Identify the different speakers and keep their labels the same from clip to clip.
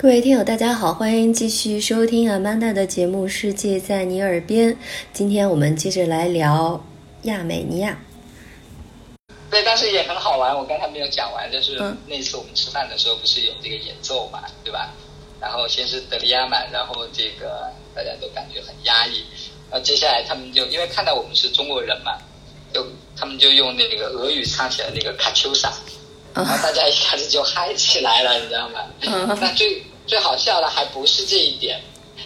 Speaker 1: 各位听友，大家好，欢迎继续收听阿曼达的节目《世界在你耳边》。今天我们接着来聊亚美尼亚。
Speaker 2: 对，但是也很好玩。我刚才没有讲完，就是那次我们吃饭的时候，不是有这个演奏嘛，对吧？然后先是德里亚曼，然后这个大家都感觉很压抑。然后接下来他们就因为看到我们是中国人嘛，就他们就用那个俄语唱起了那个卡秋莎，然后大家一下子就嗨起来了，你知道吗？那最最好笑的还不是这一点，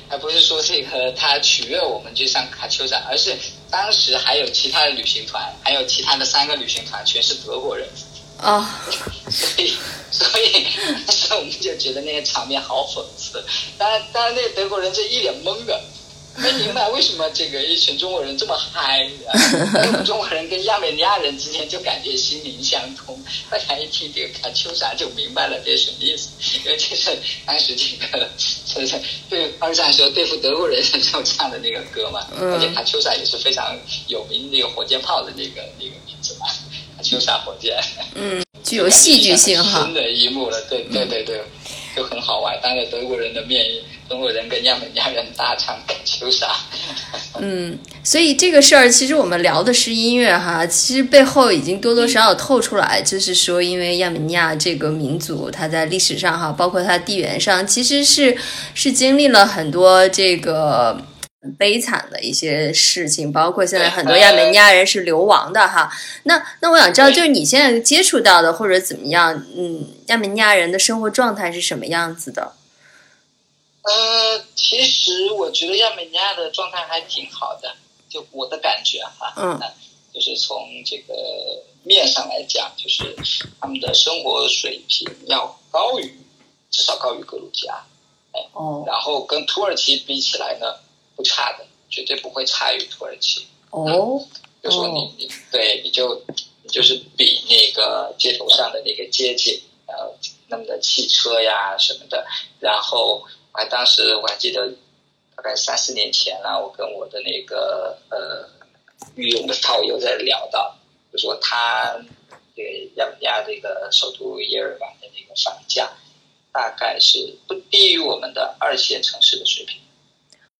Speaker 2: 还不是说这个他取悦我们去上卡秋莎，而是当时还有其他的旅行团，还有其他的三个旅行团全是德国人
Speaker 1: 啊，
Speaker 2: 所以所以 当时我们就觉得那个场面好讽刺。当然当然，那个德国人就一脸懵的。没明白为什么这个一群中国人这么嗨，我们中国人跟亚美尼亚人之间就感觉心灵相通。大家一听这个卡秋莎就明白了这是什么意思，因为这是当时这个就是对二战时候对付德国人时候唱的那个歌嘛。而且卡秋莎也是非常有名那个火箭炮的那个那个名字嘛，卡秋莎火箭。
Speaker 1: 嗯，具有戏剧性哈。
Speaker 2: 新的一幕了，对对对对，就很好玩，当着德国人的面。中国人跟亚美尼亚人大唱《秋莎》。
Speaker 1: 嗯，所以这个事儿其实我们聊的是音乐哈，其实背后已经多多少少透出来，就是说，因为亚美尼亚这个民族，它在历史上哈，包括它地缘上，其实是是经历了很多这个悲惨的一些事情，包括现在很多亚美尼亚人是流亡的哈。那那我想知道，就是你现在接触到的或者怎么样，嗯，亚美尼亚人的生活状态是什么样子的？
Speaker 2: 呃，其实我觉得亚美尼亚的状态还挺好的，就我的感觉哈，嗯，就是从这个面上来讲，就是他们的生活水平要高于，至少高于格鲁吉亚，哎，哦，然后跟土耳其比起来呢，不差的，绝对不会差于土耳其，
Speaker 1: 哦，
Speaker 2: 就说你你对，你就就是比那个街头上的那个街景，呃，那么的汽车呀什么的，然后。还当时我还记得，大概三四年前了，我跟我的那个呃御用的导游在聊到，就说他这个亚美尼亚这个首都耶尔瓦的那个房价，大概是不低于我们的二线城市的水平。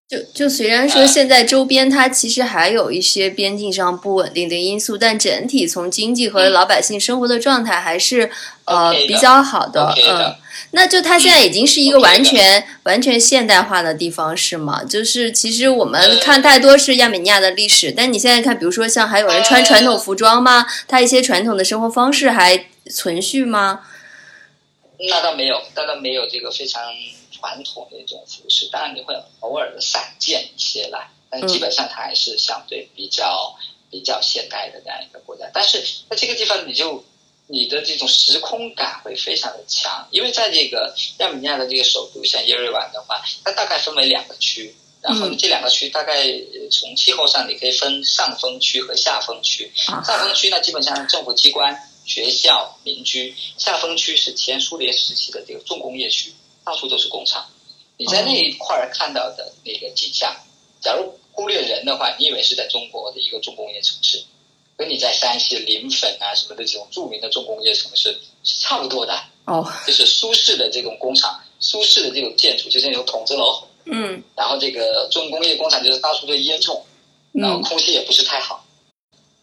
Speaker 1: 就就虽然说现在周边它其实还有一些边境上不稳定的因素，但整体从经济和老百姓生活的状态还是呃比较好的。嗯，那就它现在已经是一个完全完全现代化的地方，是吗？就是其实我们看太多是亚美尼亚的历史，但你现在看，比如说像还有人穿传统服装吗？它一些传统的生活方式还存续吗？
Speaker 2: 那倒没有，那倒没有这个非常。传统的一种服饰，当然你会偶尔的散见一些啦，但基本上它还是相对比较比较现代的这样一个国家。但是在这个地方，你就你的这种时空感会非常的强，因为在这个亚美尼亚的这个首都像耶瑞瓦的话，它大概分为两个区，然后这两个区大概从气候上你可以分上风区和下风区。上风区呢，基本上政府机关、学校、民居；下风区是前苏联时期的这个重工业区。到处都是工厂，你在那一块儿看到的那个景象，假如忽略人的话，你以为是在中国的一个重工业城市，跟你在山西临汾啊什么的这种著名的重工业城市是差不多的。
Speaker 1: 哦，
Speaker 2: 就是苏式的这种工厂，苏式的这种建筑，就是那种筒子楼。
Speaker 1: 嗯。
Speaker 2: 然后这个重工业工厂就是到处都烟囱，然后空气也不是太好。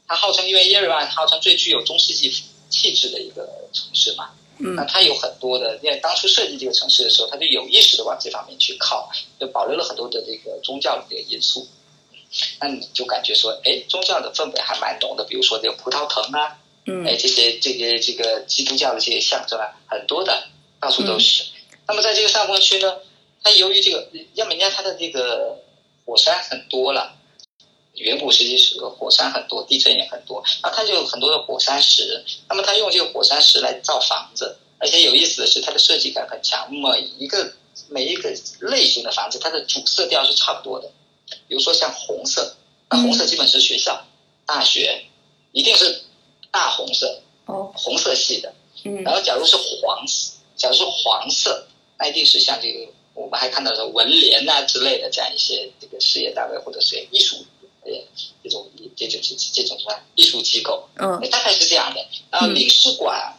Speaker 2: 它号称因为耶路撒号称最具有中世纪气质的一个城市嘛。那它有很多的，因为当初设计这个城市的时候，它就有意识的往这方面去靠，就保留了很多的这个宗教的这个因素。那你就感觉说，哎，宗教的氛围还蛮浓的，比如说这个葡萄藤啊，哎，这些这些这个基督教的这些象征啊，很多的，到处都是。那么在这个上风区呢，它由于这个亚美尼亚它的这个火山很多了。远古时期是个火山很多，地震也很多，然后它就有很多的火山石。那么它用这个火山石来造房子，而且有意思的是，它的设计感很强。每一个每一个类型的房子，它的主色调是差不多的。比如说像红色，那红色基本是学校、大学，一定是大红色，
Speaker 1: 哦，
Speaker 2: 红色系的。
Speaker 1: 嗯。
Speaker 2: 然后假如是黄色，假如是黄色，那一定是像这个我们还看到的文联呐之类的这样一些这个事业单位或者是艺术。呃，这种这种这这种什么艺术机构，
Speaker 1: 嗯，
Speaker 2: 大概是这样的。然后领事馆，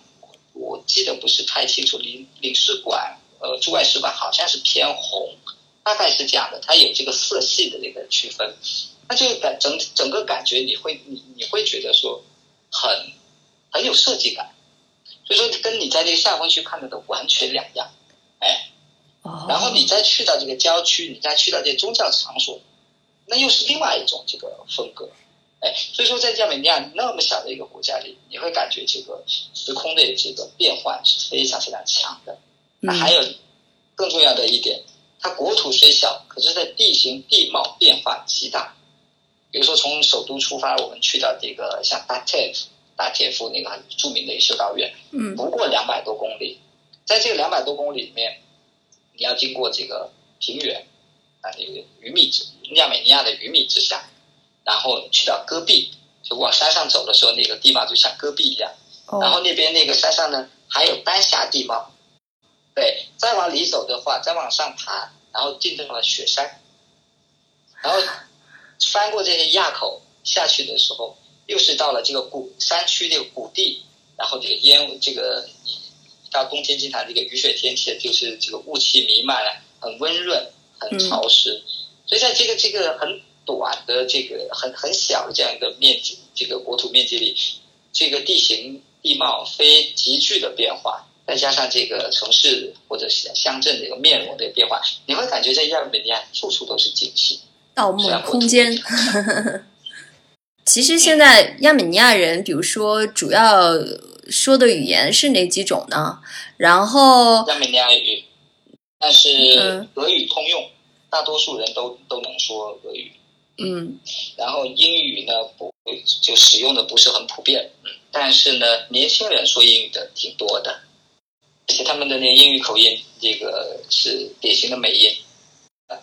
Speaker 2: 我记得不是太清楚。领领事馆，呃驻外使馆好像是偏红，大概是这样的，它有这个色系的这个区分，那就感整整个感觉你会你你会觉得说很很有设计感，所以说跟你在这个下风区看到的完全两样，哎，然后你再去到这个郊区，你再去到这些宗教场所，那又是另外一种这个风格。哎，所以说在亚美尼亚那么小的一个国家里，你会感觉这个时空的这个变换是非常非常强的。那还有更重要的一点，它国土虽小，可是在地形地貌变化极大。比如说从首都出发，我们去到这个像大铁夫、大铁夫那个很著名的一个修道院，
Speaker 1: 嗯，
Speaker 2: 不过两百多公里，在这个两百多公里里面，你要经过这个平原啊，那个鱼米之亚美尼亚的鱼米之乡。然后去到戈壁，就往山上走的时候，那个地貌就像戈壁一样。然后那边那个山上呢，还有丹霞地貌。对，再往里走的话，再往上爬，然后进到了雪山。然后翻过这些垭口下去的时候，又是到了这个谷山区这个谷地，然后这个烟这个到冬天经常这个雨雪天气，就是这个雾气弥漫了，很温润，很潮湿。所以在这个这个很。短的这个很很小的这样一个面积，这个国土面积里，这个地形地貌非急剧的变化，再加上这个城市或者是乡镇的一个面容的变化，你会感觉在亚美尼亚处处都是惊喜。
Speaker 1: 盗墓空间。其实现在亚美尼亚人，比如说主要说的语言是哪几种呢？然后
Speaker 2: 亚美尼亚语，但是俄语通用，大多数人都都能说俄语。
Speaker 1: 嗯，
Speaker 2: 然后英语呢不就使用的不是很普遍，嗯，但是呢年轻人说英语的挺多的，而且他们的那个英语口音，这个是典型的美音。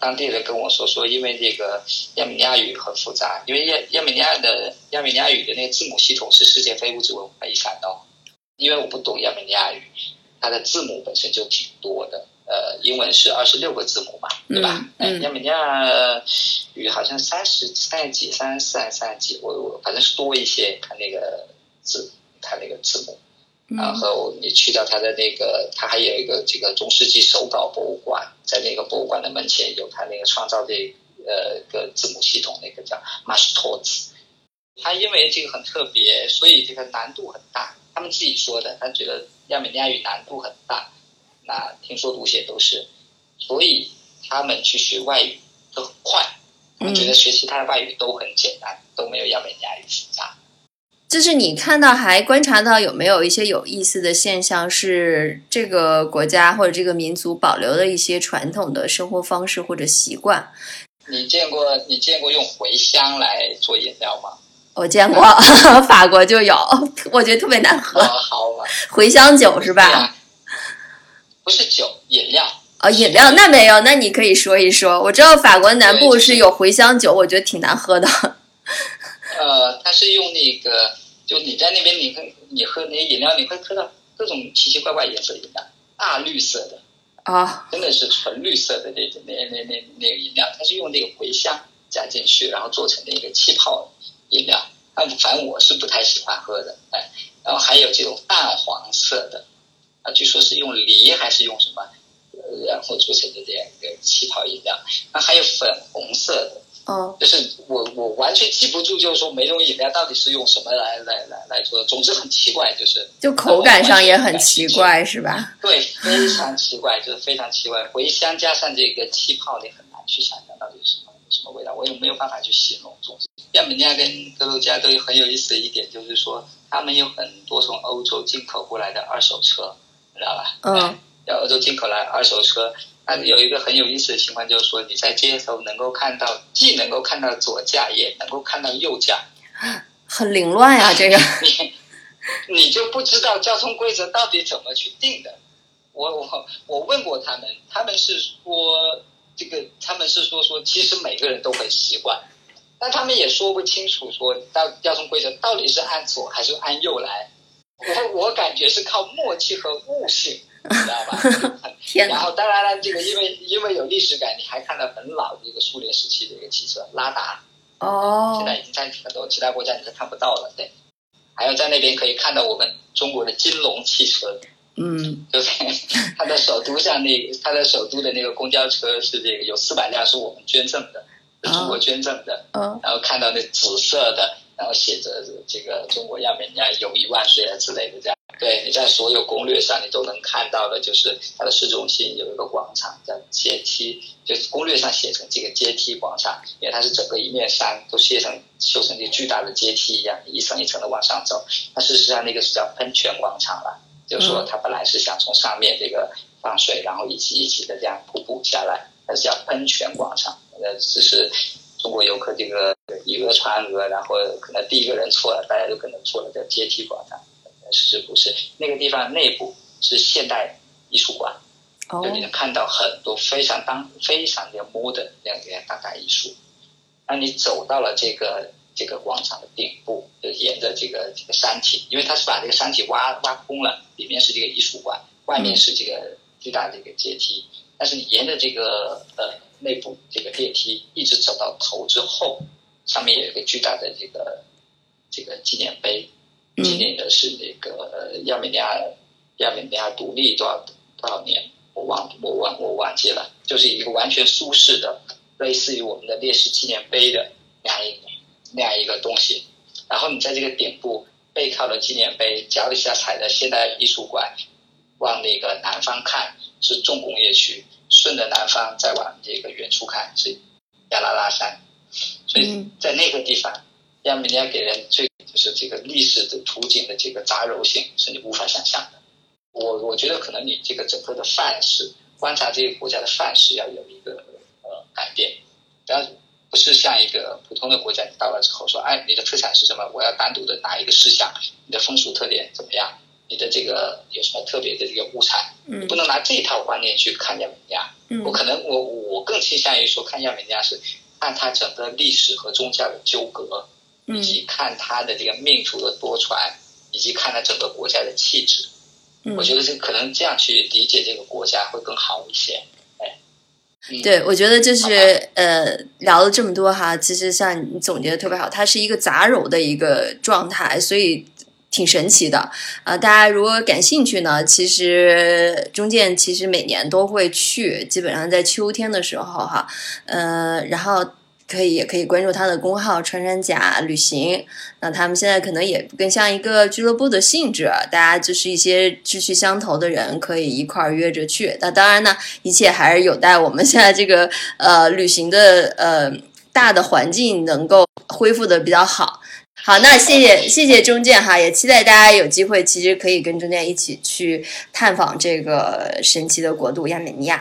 Speaker 2: 当地人跟我说说，因为这个亚美尼亚语很复杂，因为亚亚美尼亚的亚美尼亚语的那个字母系统是世界非物质文化遗产哦。因为我不懂亚美尼亚语，它的字母本身就挺多的。呃，英文是二十六个字母嘛，对吧？嗯，亚美尼亚语好像三十三十几、三十四还是三十几，我我反正是多一些。它那个字，它那个字母，然后你去到它的那个，它还有一个这个中世纪手稿博物馆，在那个博物馆的门前有它那个创造的呃个字母系统，那个叫 m a s t o z 它因为这个很特别，所以这个难度很大。他们自己说的，他觉得亚美尼亚语难度很大。那听说读写都是，所以他们去学外语都很快。我们觉得学其他的外语都很简单，都没有亚美尼亚语复杂。
Speaker 1: 就是你看到还观察到有没有一些有意思的现象，是这个国家或者这个民族保留的一些传统的生活方式或者习惯？
Speaker 2: 你见过你见过用茴香来做饮料吗？
Speaker 1: 我见过，法国就有，我觉得特别难喝。
Speaker 2: 好吧，
Speaker 1: 茴香酒是吧？
Speaker 2: 不是酒，饮料
Speaker 1: 哦，饮料那没有，那你可以说一说。我知道法国南部是有茴香酒，我觉得挺难喝的。
Speaker 2: 呃，它是用那个，就你在那边，你会你喝那饮料，你会喝到各种奇奇怪怪颜色的饮料，大绿色的
Speaker 1: 啊，
Speaker 2: 真的是纯绿色的那种那那那那个饮料，它是用那个茴香加进去，然后做成那个气泡饮料。但反正我是不太喜欢喝的，哎，然后还有这种淡黄色的。啊，据说是用梨还是用什么，呃，然后做成的这样一个气泡饮料。那还有粉红色的，
Speaker 1: 嗯，
Speaker 2: 就是我我完全记不住，就是说每种饮料到底是用什么来来来来做的。总之很奇怪，就是
Speaker 1: 就口感上也很奇怪，是吧？
Speaker 2: 对，非常奇怪，就是非常奇怪。茴香加上这个气泡，你很难去想象到底是什么什么味道，我也没有办法去形容。总之，亚美尼亚跟格鲁吉亚都有很有意思的一点，就是说他们有很多从欧洲进口过来的二手车。知道吧？
Speaker 1: 嗯，
Speaker 2: 要欧洲进口来二手车，那有一个很有意思的情况，就是说你在街头能够看到，既能够看到左驾，也能够看到右驾，
Speaker 1: 很凌乱呀，这个
Speaker 2: 你你就不知道交通规则到底怎么去定的。我我我问过他们，他们是说这个，他们是说说，其实每个人都很习惯，但他们也说不清楚，说到交通规则到底是按左还是按右来。我我感觉是靠默契和悟性，你知道吧？然后当然了，这个因为因为有历史感，你还看到很老的一个苏联时期的一个汽车拉达。
Speaker 1: 哦。
Speaker 2: 现在已经在很多其他国家你是看不到了，对。还有在那边可以看到我们中国的金龙汽车，
Speaker 1: 嗯，
Speaker 2: 就是 它的首都像那它的首都的那个公交车是这个有四百辆是我们捐赠的，是中国捐赠的。
Speaker 1: 嗯，
Speaker 2: 然后看到那紫色的，然后写着这个中国亚美尼亚友谊万岁啊之类的这样。对，你在所有攻略上你都能看到的，就是它的市中心有一个广场叫阶梯，就是攻略上写成这个阶梯广场，因为它是整个一面山都切成修成一个巨大的阶梯一样，一层一层的往上走。那事实上那个是叫喷泉广场了，就是说它本来是想从上面这个放水，然后一级一级的这样瀑布下来，它是叫喷泉广场。呃，只是中国游客这个以讹传讹，然后可能第一个人错了，大家都可能错了，叫阶梯广场。是不是那个地方内部是现代艺术馆？
Speaker 1: 哦，
Speaker 2: 就你能看到很多非常当非常的 modern 那样的当代艺术。那你走到了这个这个广场的顶部，就沿着这个这个山体，因为它是把这个山体挖挖空了，里面是这个艺术馆，外面是这个巨大的一个阶梯。但是你沿着这个呃内部这个电梯一直走到头之后，上面有一个巨大的这个这个纪念碑。纪念的是那个亚美尼亚，亚美尼亚独立多少多少年，我忘我忘我忘记了，就是一个完全苏式的，类似于我们的烈士纪念碑的那样一那样一个东西。然后你在这个顶部背靠着纪念碑，脚底下踩着现代艺术馆，往那个南方看是重工业区，顺着南方再往这个远处看是亚拉拉山，所以在那个地方，亚美尼亚给人最。就是这个历史的图景的这个杂糅性是你无法想象的。我我觉得可能你这个整个的范式观察这个国家的范式要有一个呃改变，然后不是像一个普通的国家，你到了之后说，哎，你的特产是什么？我要单独的拿一个事项，你的风俗特点怎么样？你的这个有什么特别的这个物产？
Speaker 1: 嗯，
Speaker 2: 不能拿这一套观念去看亚美尼亚。
Speaker 1: 嗯，
Speaker 2: 我可能我我更倾向于说看亚美尼亚是看它整个历史和宗教的纠葛。以及看他的这个命途的多舛，以及看他整个国家的气质，我觉得这可能这样去理解这个国家会更好一些。哎，
Speaker 1: 对，我觉得就是呃，聊了这么多哈，其实像你总结的特别好，它是一个杂糅的一个状态，所以挺神奇的啊。大家如果感兴趣呢，其实中建其实每年都会去，基本上在秋天的时候哈，呃，然后。可以，也可以关注他的公号“穿山甲旅行”。那他们现在可能也更像一个俱乐部的性质，大家就是一些志趣相投的人，可以一块儿约着去。那当然呢，一切还是有待我们现在这个呃旅行的呃大的环境能够恢复的比较好。好，那谢谢谢谢中建哈，也期待大家有机会，其实可以跟中建一起去探访这个神奇的国度亚美尼亚。